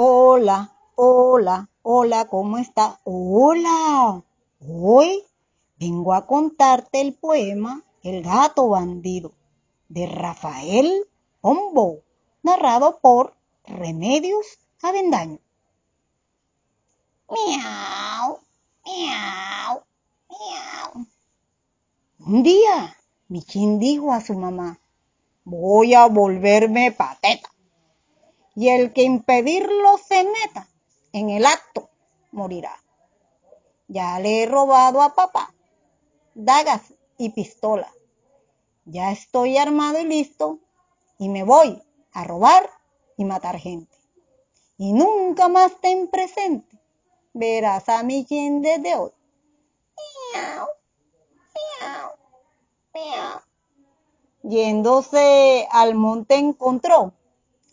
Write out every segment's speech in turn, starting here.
Hola, hola, hola, ¿cómo está? Hola. Hoy vengo a contarte el poema El gato bandido de Rafael Pombo, narrado por Remedios Avendaño. Miau, miau, miau. Un día, Michín dijo a su mamá, voy a volverme pateta. Y el que impedirlo se meta en el acto morirá. Ya le he robado a papá dagas y pistola. Ya estoy armado y listo y me voy a robar y matar gente. Y nunca más ten presente, verás a mi quien desde hoy. Miau, miau, miau. Yéndose al monte encontró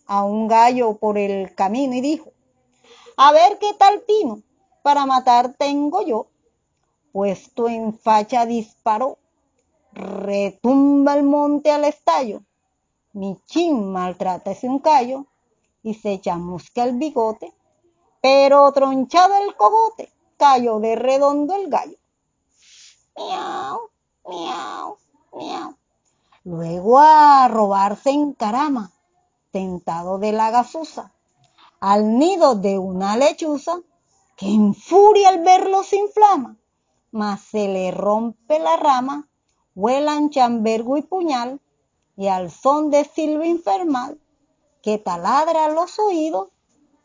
a un gallo por el camino y dijo, a ver qué tal tino para matar tengo yo. Puesto en facha disparó, retumba el monte al estallo, mi chin maltrata ese un callo y se chamusca el bigote, pero tronchado el cogote, cayó de redondo el gallo. Miau, miau, miau. Luego a robarse en carama, tentado de la gafusa, al nido de una lechuza, que en furia al verlo se inflama, mas se le rompe la rama, vuelan chambergo y puñal, y al son de silbo infernal, que taladra los oídos,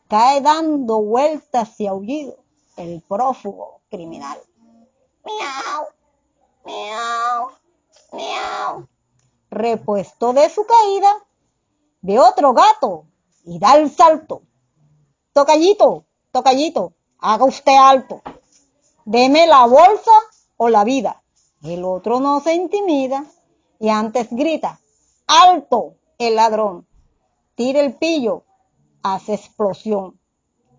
cae dando vueltas y aullido el prófugo criminal. Miau, miau, miau. Repuesto de su caída, ve otro gato y da el salto. Tocallito, tocallito, haga usted alto. Deme la bolsa o la vida. El otro no se intimida y antes grita, alto el ladrón. Tira el pillo, hace explosión.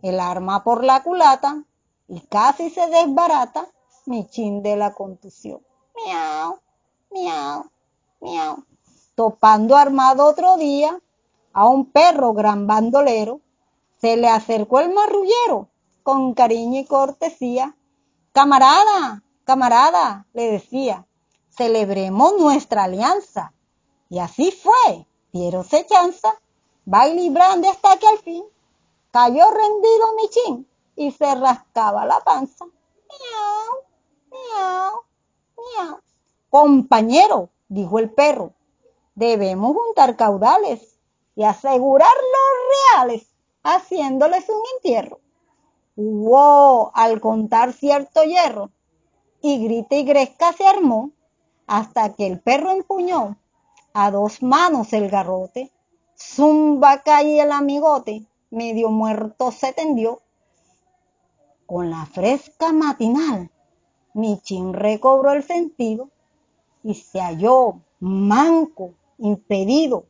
El arma por la culata y casi se desbarata mi chin de la contusión. Miau, miau, miau. Topando armado otro día a un perro gran bandolero, se le acercó el marrullero con cariño y cortesía. Camarada, camarada, le decía, celebremos nuestra alianza. Y así fue, diéronse chanza, va librando hasta que al fin cayó rendido mi chin y se rascaba la panza. Miau, miau, miau. Compañero, dijo el perro, debemos juntar caudales y asegurar los reales haciéndoles un entierro. Hubo al contar cierto hierro y grita y gresca se armó hasta que el perro empuñó a dos manos el garrote. Zumba cae el amigote, medio muerto se tendió. Con la fresca matinal, Michin recobró el sentido y se halló manco, impedido,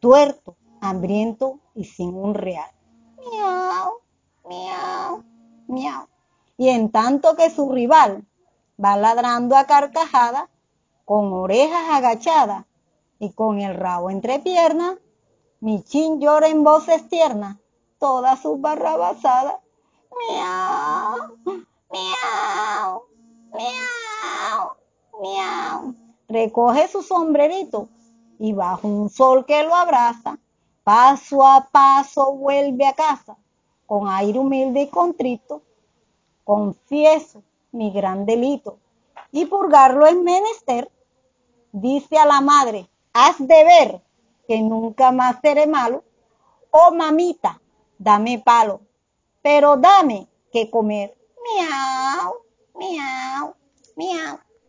tuerto, hambriento y sin un real. Miau, miau, miau. Y en tanto que su rival va ladrando a carcajada, con orejas agachadas y con el rabo entre piernas, Michin llora en voces tiernas, todas sus barrabasadas. Miau, miau, miau, miau. Recoge su sombrerito y bajo un sol que lo abraza, paso a paso vuelve a casa, con aire humilde y contrito. Confieso mi gran delito y purgarlo es menester. Dice a la madre, has de ver que nunca más seré malo. Oh mamita, dame palo, pero dame que comer. Miau, miau, miau.